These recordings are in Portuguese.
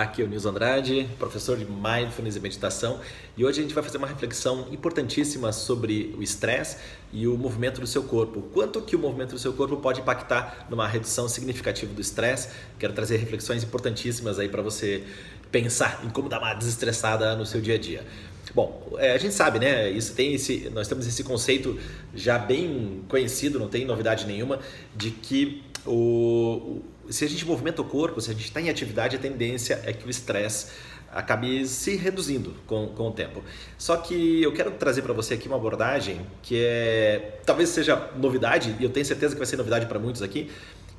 Aqui é o Nils Andrade, professor de Mindfulness e Meditação, e hoje a gente vai fazer uma reflexão importantíssima sobre o estresse e o movimento do seu corpo. Quanto que o movimento do seu corpo pode impactar numa redução significativa do estresse? Quero trazer reflexões importantíssimas aí para você pensar em como dar uma desestressada no seu dia a dia. Bom, é, a gente sabe, né? Isso tem esse, nós temos esse conceito já bem conhecido, não tem novidade nenhuma, de que o, se a gente movimenta o corpo, se a gente está em atividade, a tendência é que o estresse acabe se reduzindo com, com o tempo. Só que eu quero trazer para você aqui uma abordagem que é talvez seja novidade, e eu tenho certeza que vai ser novidade para muitos aqui,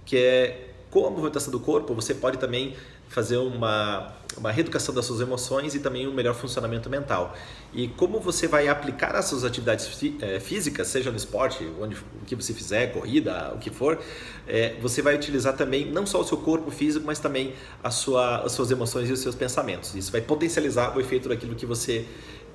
que é com a movimentação do corpo, você pode também fazer uma, uma reeducação das suas emoções e também um melhor funcionamento mental. E como você vai aplicar as suas atividades fí é, físicas, seja no esporte, onde, o que você fizer, corrida, o que for, é, você vai utilizar também não só o seu corpo físico, mas também a sua, as suas emoções e os seus pensamentos. Isso vai potencializar o efeito daquilo que você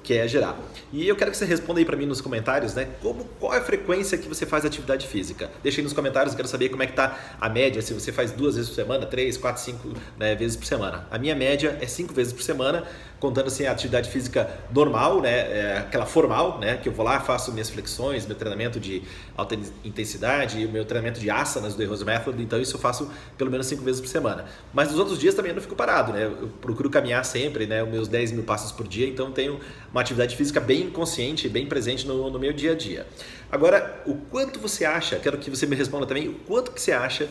quer gerar. E eu quero que você responda aí para mim nos comentários, né? Como, qual é a frequência que você faz atividade física? Deixa aí nos comentários, eu quero saber como é que tá a média, se você faz duas vezes por semana, três, quatro, cinco né, vezes por semana. A minha média é cinco vezes por semana, contando assim a atividade física normal, né? É, aquela formal, né? Que eu vou lá, faço minhas flexões, meu treinamento de alta intensidade, meu treinamento de asanas do Heroes Method, então isso eu faço pelo menos cinco vezes por semana. Mas nos outros dias também eu não fico parado, né? Eu procuro caminhar sempre, né? Os meus 10 mil passos por dia, então tenho uma atividade física bem consciente, bem presente no, no meu dia a dia. Agora, o quanto você acha, quero que você me responda também, o quanto que você acha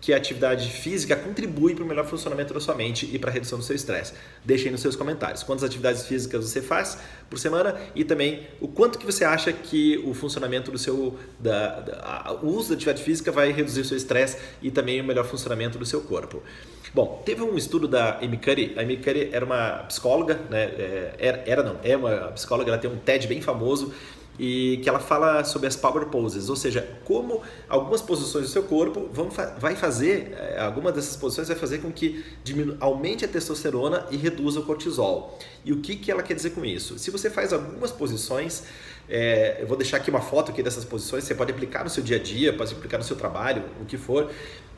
que a atividade física contribui para o melhor funcionamento da sua mente e para a redução do seu estresse. Deixe aí nos seus comentários quantas atividades físicas você faz por semana e também o quanto que você acha que o funcionamento do seu da, da o uso da atividade física vai reduzir o seu estresse e também o melhor funcionamento do seu corpo. Bom, teve um estudo da Amy Curry. A Amy Curry era uma psicóloga, né? É, era, era não, é uma psicóloga. Ela tem um TED bem famoso e que ela fala sobre as power poses, ou seja, como algumas posições do seu corpo vão, vai fazer, eh, alguma dessas posições vai fazer com que aumente a testosterona e reduza o cortisol. E o que, que ela quer dizer com isso? Se você faz algumas posições, é, eu vou deixar aqui uma foto aqui dessas posições, você pode aplicar no seu dia a dia, pode aplicar no seu trabalho, o que for,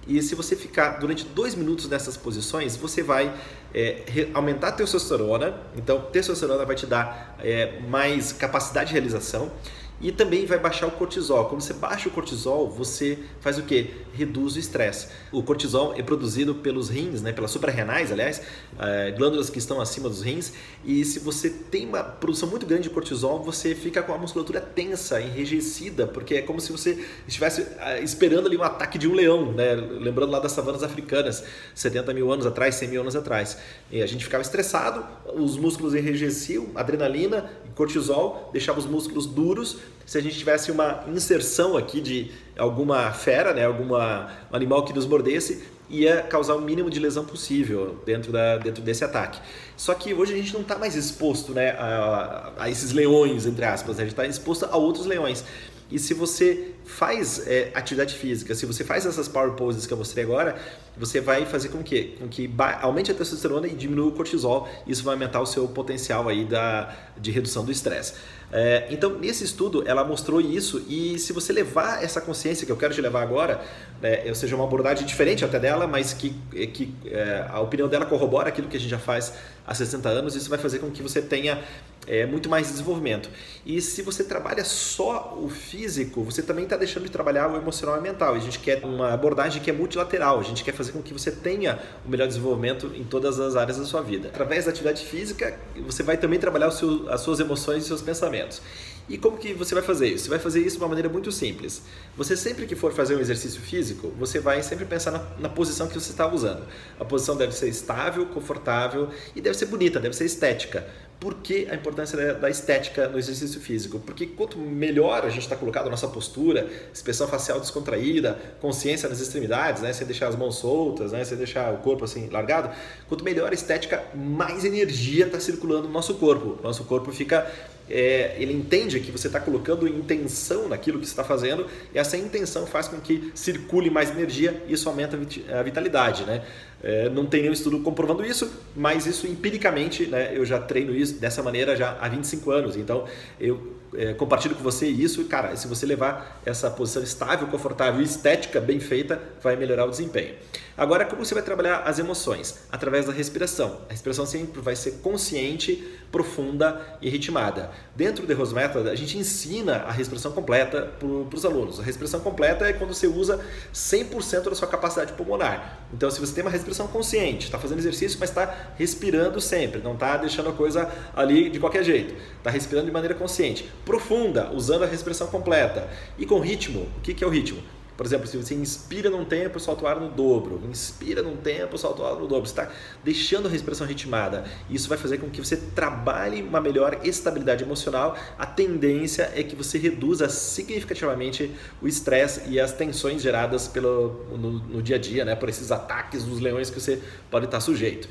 e se você ficar durante dois minutos nessas posições, você vai é, aumentar a testosterona. Então, testosterona vai te dar é, mais capacidade de realização e também vai baixar o cortisol. Quando você baixa o cortisol, você faz o que? Reduz o estresse. O cortisol é produzido pelos rins, né, pelas suprarrenais, aliás, é, glândulas que estão acima dos rins. E se você tem uma produção muito grande de cortisol, você fica com a musculatura tensa, enrijecida, porque é como se você estivesse é, esperando ali um ataque de um leão, né? lembrando lá das savanas africanas, 70 mil anos atrás, 100 mil anos atrás. E a gente ficava estressado, os músculos enrijeciam, adrenalina, cortisol, deixava os músculos duros se a gente tivesse uma inserção aqui de alguma fera, né, alguma um animal que nos mordesse, ia causar o mínimo de lesão possível dentro, da, dentro desse ataque. Só que hoje a gente não está mais exposto né, a, a, esses leões, entre aspas, né? a gente está exposto a outros leões. E se você faz é, atividade física, se você faz essas power poses que eu mostrei agora, você vai fazer com que, com que aumente a testosterona e diminua o cortisol. Isso vai aumentar o seu potencial aí da, de redução do estresse. É, então, nesse estudo, ela mostrou isso e se você levar essa consciência que eu quero te levar agora, né, ou seja, uma abordagem diferente até dela, mas que, que é, a opinião dela corrobora aquilo que a gente já faz há 60 anos, isso vai fazer com que você tenha é, muito mais desenvolvimento. E se você trabalha só o físico, você também está deixando de trabalhar o emocional e o mental. E a gente quer uma abordagem que é multilateral, a gente quer fazer com que você tenha o melhor desenvolvimento em todas as áreas da sua vida. Através da atividade física, você vai também trabalhar seu, as suas emoções e seus pensamentos. E como que você vai fazer isso? Você vai fazer isso de uma maneira muito simples. Você sempre que for fazer um exercício físico, você vai sempre pensar na, na posição que você está usando. A posição deve ser estável, confortável e deve ser bonita, deve ser estética. Por que a importância da estética no exercício físico? Porque quanto melhor a gente está colocado a nossa postura, expressão facial descontraída, consciência nas extremidades, né? sem deixar as mãos soltas, né? sem deixar o corpo assim largado, quanto melhor a estética, mais energia está circulando no nosso corpo. Nosso corpo fica é, ele entende que você está colocando intenção naquilo que está fazendo e essa intenção faz com que circule mais energia e isso aumenta a vitalidade, né? É, não tem nenhum estudo comprovando isso, mas isso empiricamente, né, eu já treino isso dessa maneira já há 25 anos, então eu é, compartilho com você isso. E, cara, se você levar essa posição estável, confortável e estética bem feita, vai melhorar o desempenho. Agora, como você vai trabalhar as emoções? Através da respiração. A respiração sempre vai ser consciente, profunda e ritmada. Dentro do The Rose Method, a gente ensina a respiração completa para os alunos. A respiração completa é quando você usa 100% da sua capacidade pulmonar. Então, se você tem uma respiração consciente, está fazendo exercício, mas está respirando sempre, não está deixando a coisa ali de qualquer jeito, está respirando de maneira consciente, profunda, usando a respiração completa e com ritmo. O que, que é o ritmo? Por exemplo, se você inspira num tempo, solta o ar no dobro. Inspira num tempo, solta o ar no dobro. Você está deixando a respiração ritmada. Isso vai fazer com que você trabalhe uma melhor estabilidade emocional. A tendência é que você reduza significativamente o estresse e as tensões geradas pelo, no, no dia a dia, né? por esses ataques dos leões que você pode estar sujeito.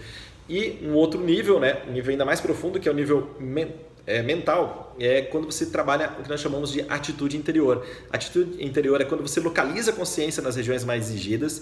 E um outro nível, né? um nível ainda mais profundo, que é o nível mental é, mental é quando você trabalha o que nós chamamos de atitude interior. Atitude interior é quando você localiza a consciência nas regiões mais exigidas.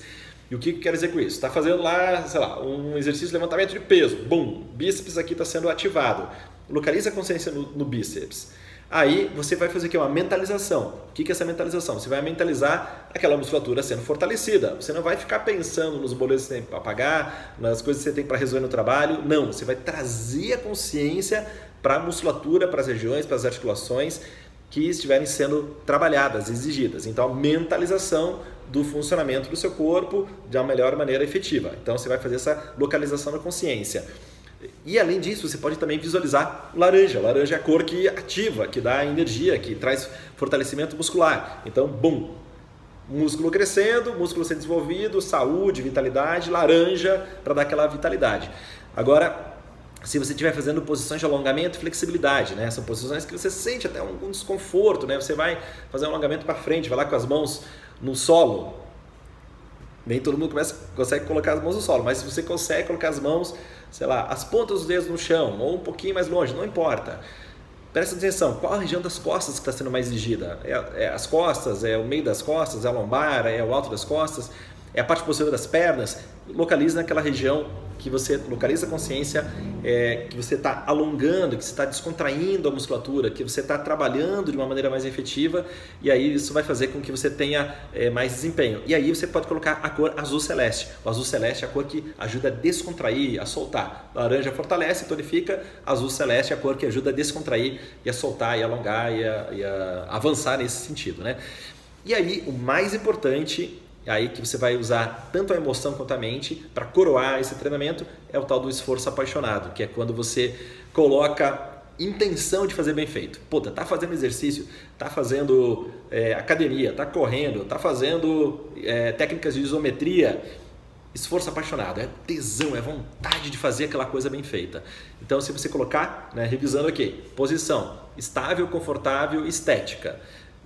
E o que, que quer dizer com isso? Está fazendo lá, sei lá, um exercício de levantamento de peso. Bum, bíceps aqui está sendo ativado. Localiza a consciência no, no bíceps. Aí você vai fazer aqui uma mentalização. O que é essa mentalização? Você vai mentalizar aquela musculatura sendo fortalecida. Você não vai ficar pensando nos boletos que você tem para pagar, nas coisas que você tem para resolver no trabalho. Não, você vai trazer a consciência para a musculatura, para as regiões, para as articulações que estiverem sendo trabalhadas, exigidas. Então, a mentalização do funcionamento do seu corpo de uma melhor maneira efetiva. Então, você vai fazer essa localização da consciência. E além disso, você pode também visualizar laranja. Laranja é a cor que ativa, que dá energia, que traz fortalecimento muscular. Então, bum, músculo crescendo, músculo sendo desenvolvido, saúde, vitalidade, laranja para dar aquela vitalidade. Agora, se você estiver fazendo posições de alongamento, flexibilidade, né? São posições que você sente até um, desconforto, né? Você vai fazer um alongamento para frente, vai lá com as mãos no solo. Nem todo mundo começa, consegue colocar as mãos no solo, mas se você consegue colocar as mãos, sei lá, as pontas dos dedos no chão ou um pouquinho mais longe, não importa. Presta atenção, qual a região das costas que está sendo mais exigida? É, é, as costas, é o meio das costas, é a lombar, é o alto das costas, é a parte posterior das pernas? Localize naquela região que você localiza a consciência, é, que você está alongando, que você está descontraindo a musculatura, que você está trabalhando de uma maneira mais efetiva e aí isso vai fazer com que você tenha é, mais desempenho. E aí você pode colocar a cor azul celeste. O azul celeste é a cor que ajuda a descontrair, a soltar. Laranja fortalece, tonifica. Azul celeste é a cor que ajuda a descontrair e a soltar e alongar e a, e a avançar nesse sentido, né? E aí o mais importante aí que você vai usar tanto a emoção quanto a mente para coroar esse treinamento é o tal do esforço apaixonado, que é quando você coloca intenção de fazer bem feito. Puta, tá fazendo exercício, tá fazendo é, academia, tá correndo, tá fazendo é, técnicas de isometria. Esforço apaixonado, é tesão, é vontade de fazer aquela coisa bem feita. Então, se você colocar, né, revisando aqui, posição estável, confortável, estética.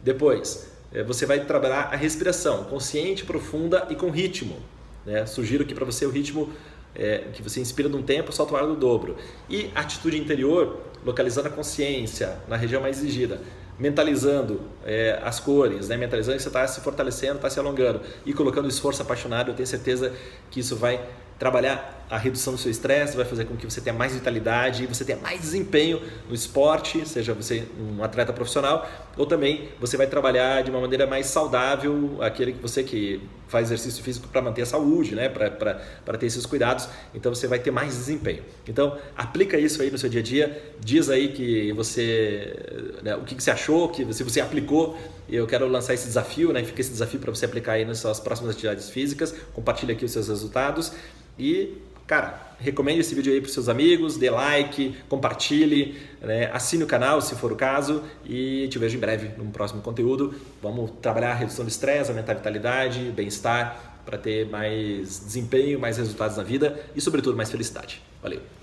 Depois, é, você vai trabalhar a respiração consciente, profunda e com ritmo. Né? Sugiro aqui para você o ritmo é, que você inspira num tempo, solta o ar no dobro. E atitude interior, localizando a consciência na região mais exigida, mentalizando é, as cores, né? mentalizando que você está se fortalecendo, está se alongando e colocando esforço apaixonado, eu tenho certeza que isso vai trabalhar a redução do seu estresse, vai fazer com que você tenha mais vitalidade e você tenha mais desempenho no esporte, seja você um atleta profissional, ou também você vai trabalhar de uma maneira mais saudável, aquele que você que faz exercício físico para manter a saúde, né? para ter esses cuidados, então você vai ter mais desempenho. Então, aplica isso aí no seu dia a dia, diz aí que você, né, o que, que você achou, que se você aplicou, eu quero lançar esse desafio, né? fica esse desafio para você aplicar aí nas suas próximas atividades físicas, compartilha aqui os seus resultados e, cara, recomende esse vídeo aí para seus amigos, dê like, compartilhe, né? assine o canal se for o caso e te vejo em breve no próximo conteúdo. Vamos trabalhar a redução do estresse, aumentar a vitalidade, bem-estar para ter mais desempenho, mais resultados na vida e, sobretudo, mais felicidade. Valeu!